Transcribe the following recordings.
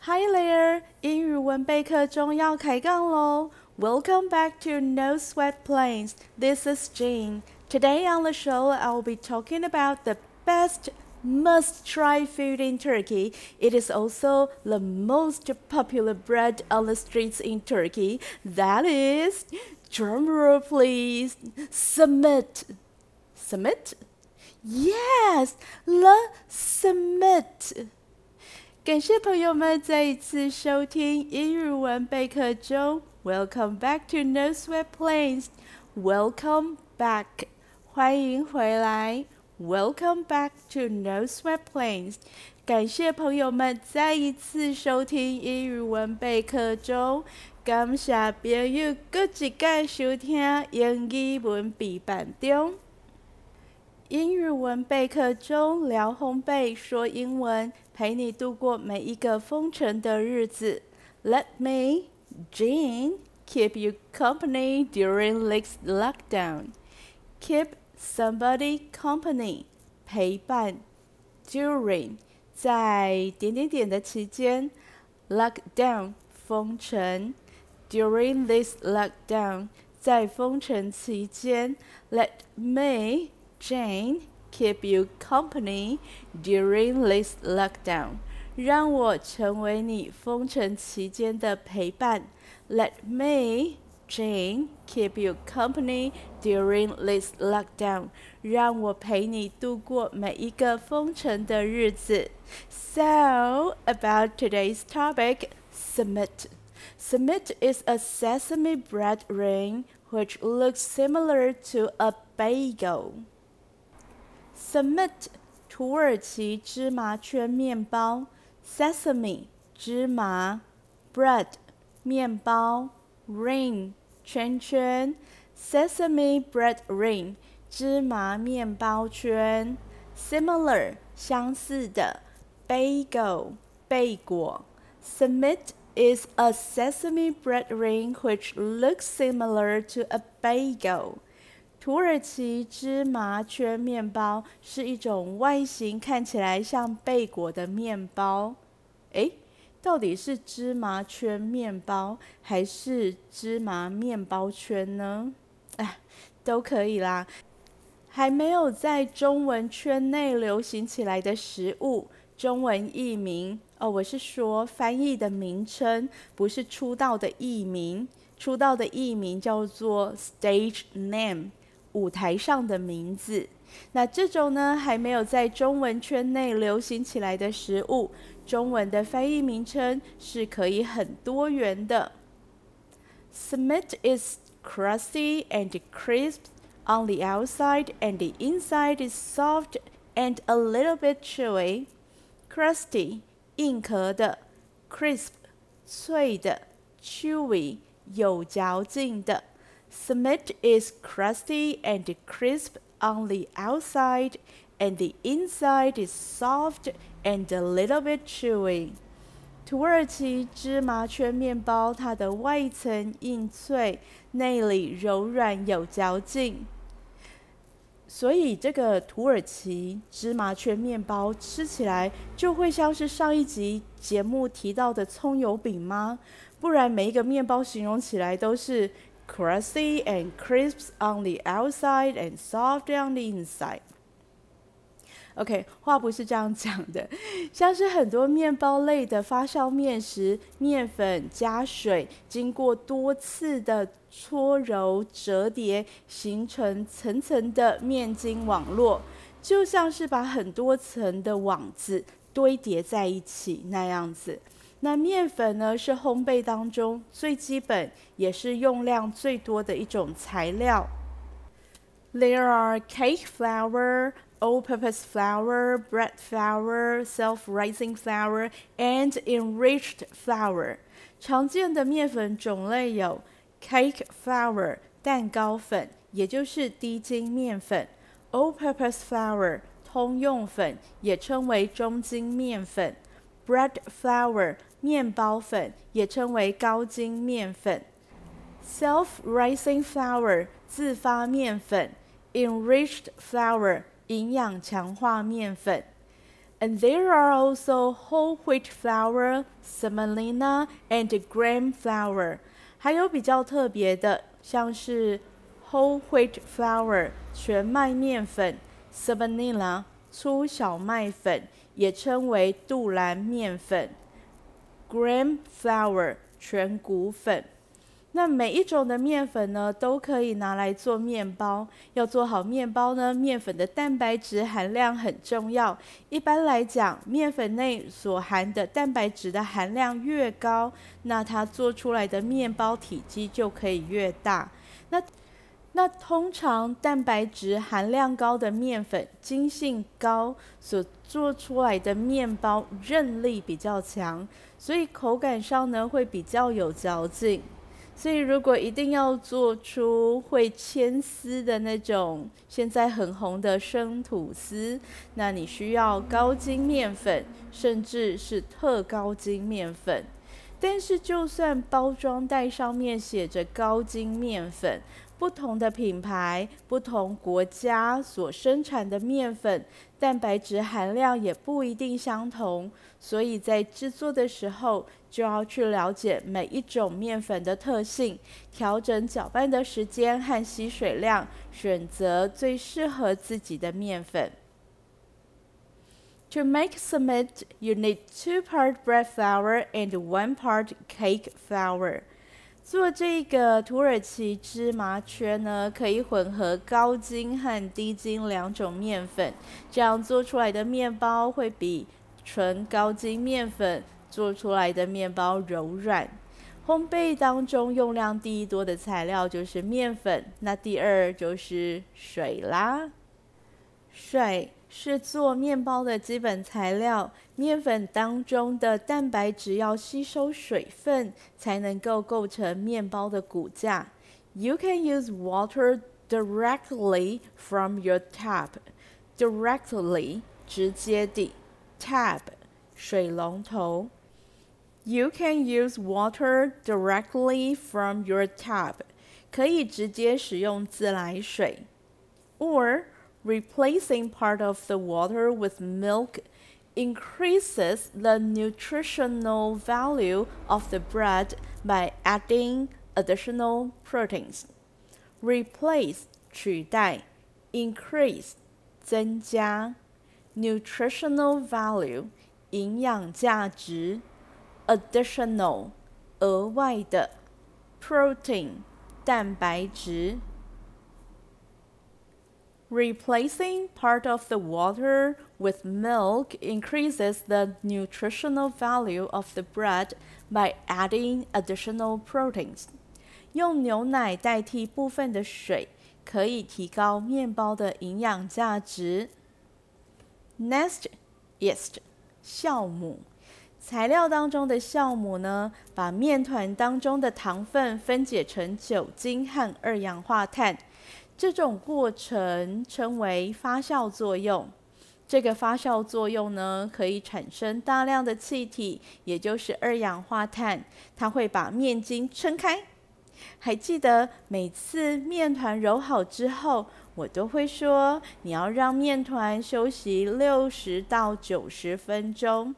Hi there，英语文备课中要开杠喽！Welcome back to No Sweat Plains. This is Jean. Today on the show, I will be talking about the best must-try food in Turkey. It is also the most popular bread on the streets in Turkey. That is, drumroll please, simit. Simit? Yes, the simit. 感谢朋友们再一次收听英语文备课中。Welcome back to No Sweat Plains. Welcome back，欢迎回来。Welcome back to No Sweat Plains。感谢朋友们再一次收听英语文备课中。感谢朋友阁一摆收听英语文备班中。英语文备课中聊烘焙说英文，陪你度过每一个封城的日子。Let me, Jean, keep you company during this lockdown. Keep somebody company，陪伴。During，在点点点的期间。Lockdown，封城。During this lockdown，在封城期间。Let me Jane, keep you company during this lockdown. 让我成为你封城期间的陪伴。Let me, Jane, keep you company during this lockdown. 让我陪你度过每一个封城的日子。So, about today's topic, simit. Simit is a sesame bread ring which looks similar to a bagel. Simit 土耳其芝麻圈面包，Sesame 芝麻，Bread 面包，Ring 圈圈，Sesame bread ring 芝麻面包圈，Similar 相似的，Bagel 贝果，Simit is a sesame bread ring which looks similar to a bagel. 土耳其芝麻圈面包是一种外形看起来像贝果的面包。诶，到底是芝麻圈面包还是芝麻面包圈呢？哎，都可以啦。还没有在中文圈内流行起来的食物，中文译名哦，我是说翻译的名称，不是出道的译名。出道的译名叫做 Stage Name。舞台上的名字，那这种呢，还没有在中文圈内流行起来的食物，中文的翻译名称是可以很多元的。Smith is crusty and crisp on the outside, and the inside is soft and a little bit chewy. Crusty 硬壳的，crisp 脆的，chewy 有嚼劲的。Simit is crusty and crisp on the outside, and the inside is soft and a little bit chewy. 土耳其芝麻圈面包，它的外层硬脆，内里柔软有嚼劲。所以这个土耳其芝麻圈面包吃起来就会像是上一集节目提到的葱油饼吗？不然每一个面包形容起来都是。Crusty and crisp on the outside and soft on the inside. OK，话不是这样讲的，像是很多面包类的发酵面时，面粉加水，经过多次的搓揉折叠，形成层层的面筋网络，就像是把很多层的网子堆叠在一起那样子。那面粉呢，是烘焙当中最基本，也是用量最多的一种材料。There are cake flour, all-purpose flour, bread flour, self-rising flour, and enriched flour。常见的面粉种类有 cake flour 蛋糕粉，也就是低筋面粉；all-purpose flour 通用粉，也称为中筋面粉 ；bread flour。面包粉也称为高筋面粉，self-rising flour 自发面粉，enriched flour 营养强化面粉。 And there are also whole wheat flour, semolina, and gram flour. 还有比较特别的，像是 whole wheat flour 全麦面粉，semolina 粗小麦粉， 也称为杜兰面粉，gram flour 全谷粉。那每一种的面粉呢，都可以拿来做面包。要做好面包呢，面粉的蛋白质含量很重要。一般来讲，面粉内所含的蛋白质的含量越高，那它做出来的面包体积就可以越大。那那通常蛋白质含量高的面粉，筋性高，所做出来的面包韧力比较强，所以口感上呢，会比较有嚼劲。所以，如果一定要做出会牵丝的那种现在很红的生吐司，那你需要高筋面粉，甚至是特高筋面粉。但是，就算包装袋上面写着高筋面粉，不同的品牌、不同国家所生产的面粉，蛋白质含量也不一定相同，所以在制作的时候就要去了解每一种面粉的特性，调整搅拌的时间和吸水量，选择最适合自己的面粉。To make Sumit, you need two part bread flour and one part cake flour. 做这个土耳其芝麻圈呢，可以混合高筋和低筋两种面粉，这样做出来的面包会比纯高筋面粉做出来的面包柔软。烘焙当中用量第一多的材料就是面粉，那第二就是水啦，水。是做面包的基本材料，面粉当中的蛋白质要吸收水分，才能够构成面包的骨架。You can use water directly from your tap. Directly 直接地，tap 水龙头。You can use water directly from your tap. 可以直接使用自来水，or Replacing part of the water with milk increases the nutritional value of the bread by adding additional proteins. Replace 取代，increase 增加，nutritional value 营养价值，additional 额外的，protein 蛋白质。 Replacing part of the water with milk increases the nutritional value of the bread by adding additional proteins. 用牛奶代替部分的水，可以提高面包的营养价值。Next, yeast 酵母。材料当中的酵母呢，把面团当中的糖分分解成酒精和二氧化碳。 这种过程称为发酵作用。这个发酵作用呢，可以产生大量的气体，也就是二氧化碳，它会把面筋撑开。还记得每次面团揉好之后，我都会说，你要让面团休息六十到九十分钟。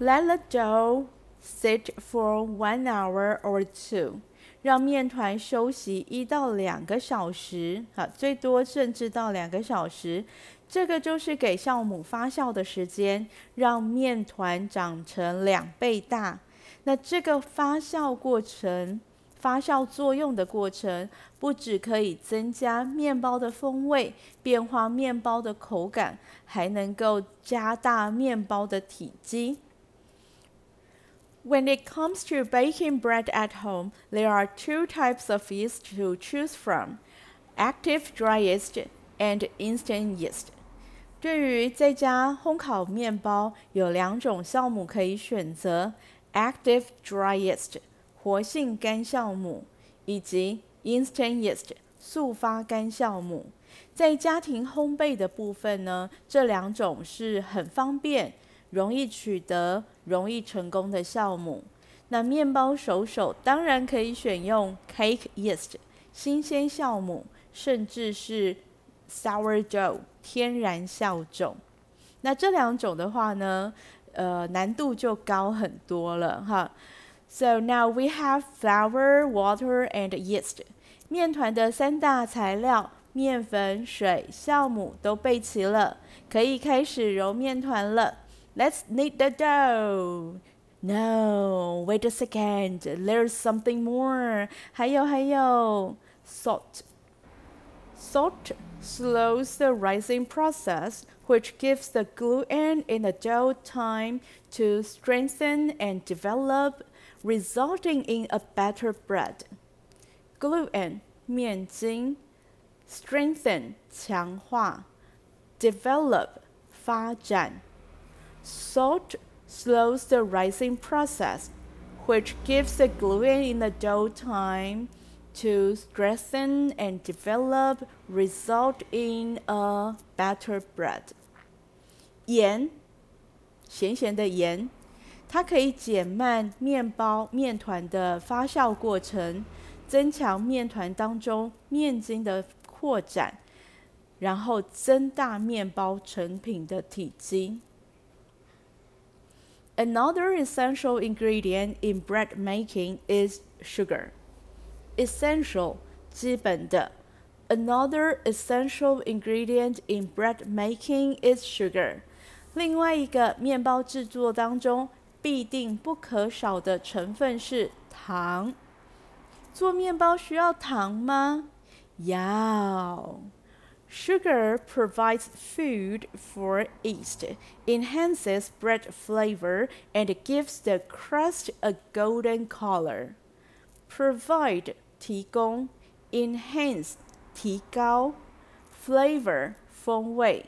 Let the dough sit for one hour or two. 让面团休息一到两个小时，啊，最多甚至到两个小时，这个就是给酵母发酵的时间，让面团长成两倍大。那这个发酵过程、发酵作用的过程，不只可以增加面包的风味，变化面包的口感，还能够加大面包的体积。When it comes to baking bread at home, there are two types of yeast to choose from: active dry yeast and instant yeast. 对于在家烘烤面包，有两种酵母可以选择：active dry yeast 活性干酵母，以及 instant yeast 速发干酵母。在家庭烘焙的部分呢，这两种是很方便。容易取得、容易成功的酵母，那面包手手当然可以选用 cake yeast 新鲜酵母，甚至是 sourdough 天然酵种。那这两种的话呢，呃，难度就高很多了哈。So now we have flour, water, and yeast。面团的三大材料：面粉、水、酵母都备齐了，可以开始揉面团了。Let's knead the dough. No, wait a second. There's something more. 还有还有，salt. Salt slows the rising process, which gives the gluten in the dough time to strengthen and develop, resulting in a better bread. Gluten 面筋，strengthen 强化，develop 发展。 Salt slows the rising process, which gives the gluten in the dough time to strengthen and develop, result in a better bread. 盐，咸咸的盐，它可以减慢面包面团的发酵过程，增强面团当中面筋的扩展，然后增大面包成品的体积。 Another essential ingredient in bread making is sugar. Essential 基本的。Another essential ingredient in bread making is sugar. 另外一个面包制作当中必定不可少的成分是糖。做面包需要糖吗？要。 Sugar provides food for yeast, enhances bread flavor, and gives the crust a golden color. Provide 提供，enhance 提高，flavor 风味。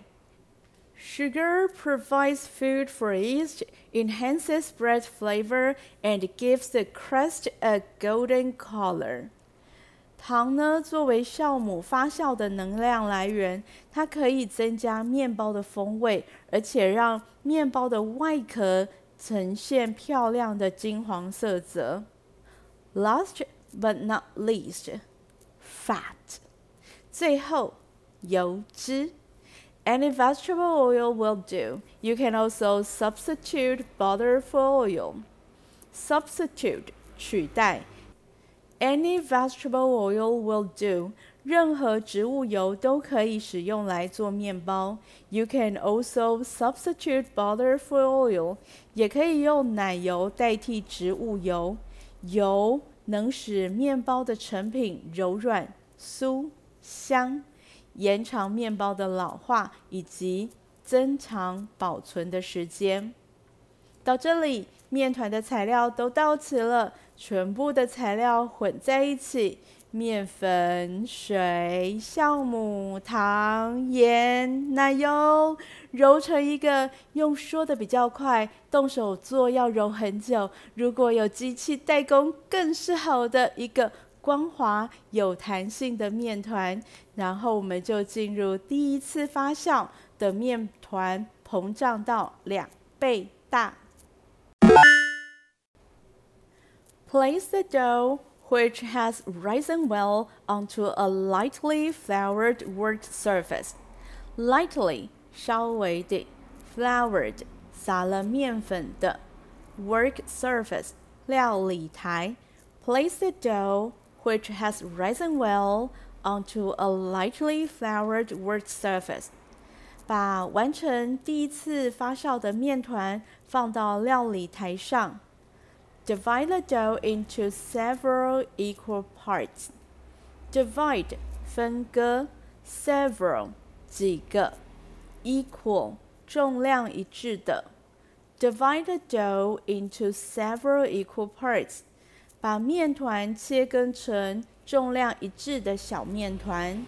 Sugar provides food for yeast, enhances bread flavor, and gives the crust a golden color. 糖呢，作为酵母发酵的能量来源，它可以增加面包的风味，而且让面包的外壳呈现漂亮的金黄色泽。Last but not least, fat。最后，油脂。Any vegetable oil will do. You can also substitute butter for oil. Substitute 取代。Any vegetable oil will do. 任何植物油都可以使用来做面包。You can also substitute butter for oil. 也可以用奶油代替植物油。油能使面包的成品柔软、酥、香，延长面包的老化以及增长保存的时间。到这里。面团的材料都到齐了，全部的材料混在一起，面粉、水、酵母、糖、盐、奶油，揉成一个用说的比较快，动手做要揉很久。如果有机器代工，更是好的一个光滑有弹性的面团。然后我们就进入第一次发酵的面团膨胀到两倍大。Place the dough, which has risen well, onto a lightly floured work surface. Lightly 稍微的，floured 撒了面粉的，work surface 料理台。Place the dough, which has risen well, onto a lightly floured work surface. 把完成第一次发酵的面团放到料理台上。 Divide the dough into several equal parts. Divide 分割，several 几个，equal 重量一致的。Divide the dough into several equal parts. 把面团切割成重量一致的小面团。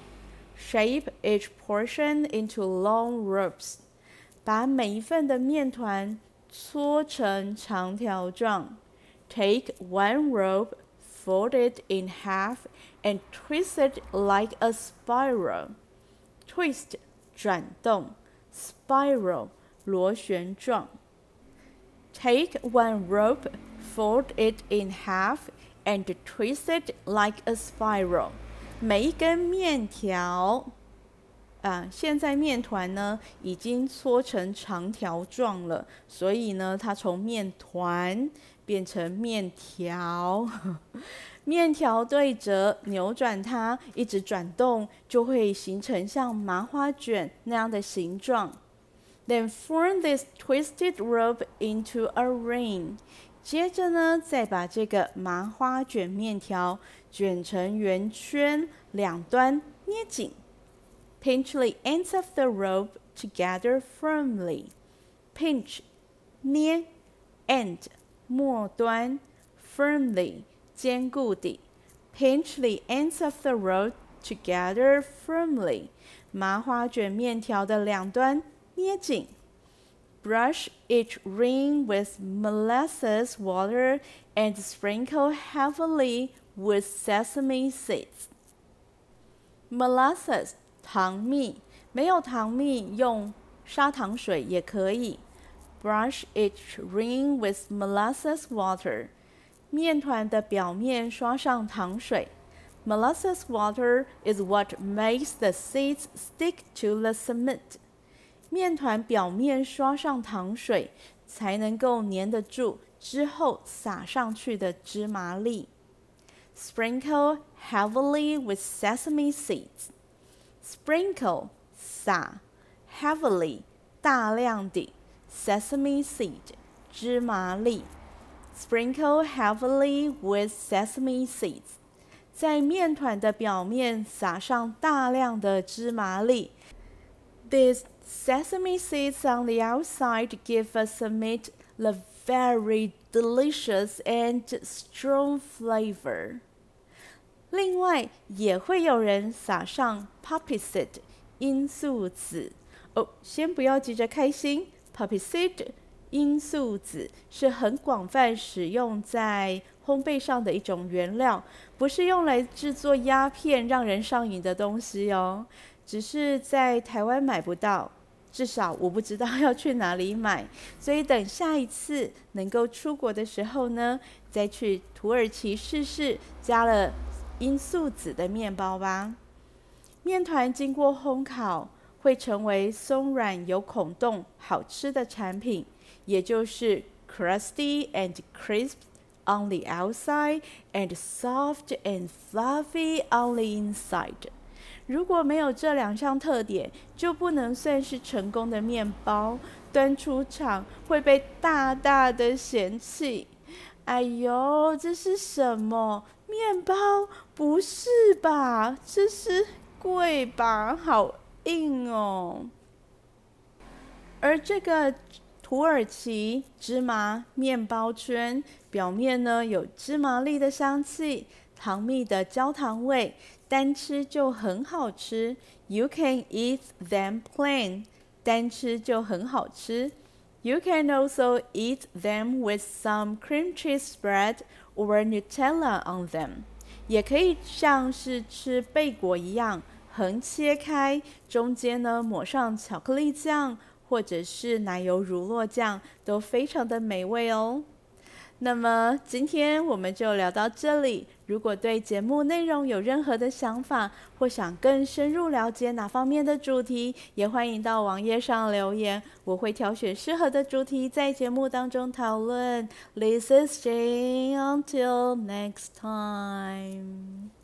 Shape each portion into long ropes. 把每一份的面团搓成长条状。 Take one rope, fold it in half, and twist it like a spiral. Twist 转动，spiral 螺旋状。Take one rope, fold it in half, and twist it like a spiral. 每一根面条啊，现在面团呢已经搓成长条状了，所以呢，它从面团变成面条。面条对折，扭转它，一直转动，就会形成像麻花卷那样的形状。Then form this twisted rope into a ring。接着呢，再把这个麻花卷面条卷成圆圈，两端捏紧。Pinch the ends of the rope together firmly. Pinch，捏，end，末端，firmly，坚固地。Pinch the ends of the rope together firmly. 麻花卷面条的两端捏紧。Brush each ring with molasses water and sprinkle heavily with sesame seeds. Molasses 糖蜜，没有糖蜜，用砂糖水也可以。 Brush each ring with molasses water。面团的表面刷上糖水。Molasses water is what makes the seeds stick to the cement。面团表面刷上糖水，才能够粘得住之后撒上去的芝麻粒。Sprinkle heavily with sesame seeds。Sprinkle 撒，heavily 大量地 ，sesame seed 芝麻粒。Sprinkle heavily with sesame seeds，在面团的表面撒上大量的芝麻粒。These sesame seeds on the outside give us a meat the very delicious and strong flavor. 另外，也会有人撒上 poppy seed 罂粟籽哦。先不要急着开心 ，poppy seed 罂粟籽是很广泛使用在烘焙上的一种原料，不是用来制作鸦片让人上瘾的东西哦。只是在台湾买不到，至少我不知道要去哪里买。所以等下一次能够出国的时候呢，再去土耳其试试加了。罂粟籽的面包吧，面团经过烘烤会成为松软有孔洞、好吃的产品，也就是 crusty and crisp on the outside and soft and fluffy on the inside。如果没有这两项特点，就不能算是成功的面包，端出场会被大大的嫌弃。哎呦，这是什么？面包？不是吧？这是贵吧？好硬哦！而这个土耳其芝麻面包圈表面呢，有芝麻粒的香气，糖蜜的焦糖味，单吃就很好吃。You can eat them plain，单吃就很好吃。You can also eat them with some cream cheese spread or Nutella on them。也可以像是吃贝果一样横切开，中间呢抹上巧克力酱或者是奶油乳酪酱，都非常的美味哦。那么今天我们就聊到这里。如果对节目内容有任何的想法，或想更深入了解哪方面的主题，也欢迎到网页上留言，我会挑选适合的主题在节目当中讨论。This is Jane. Until next time.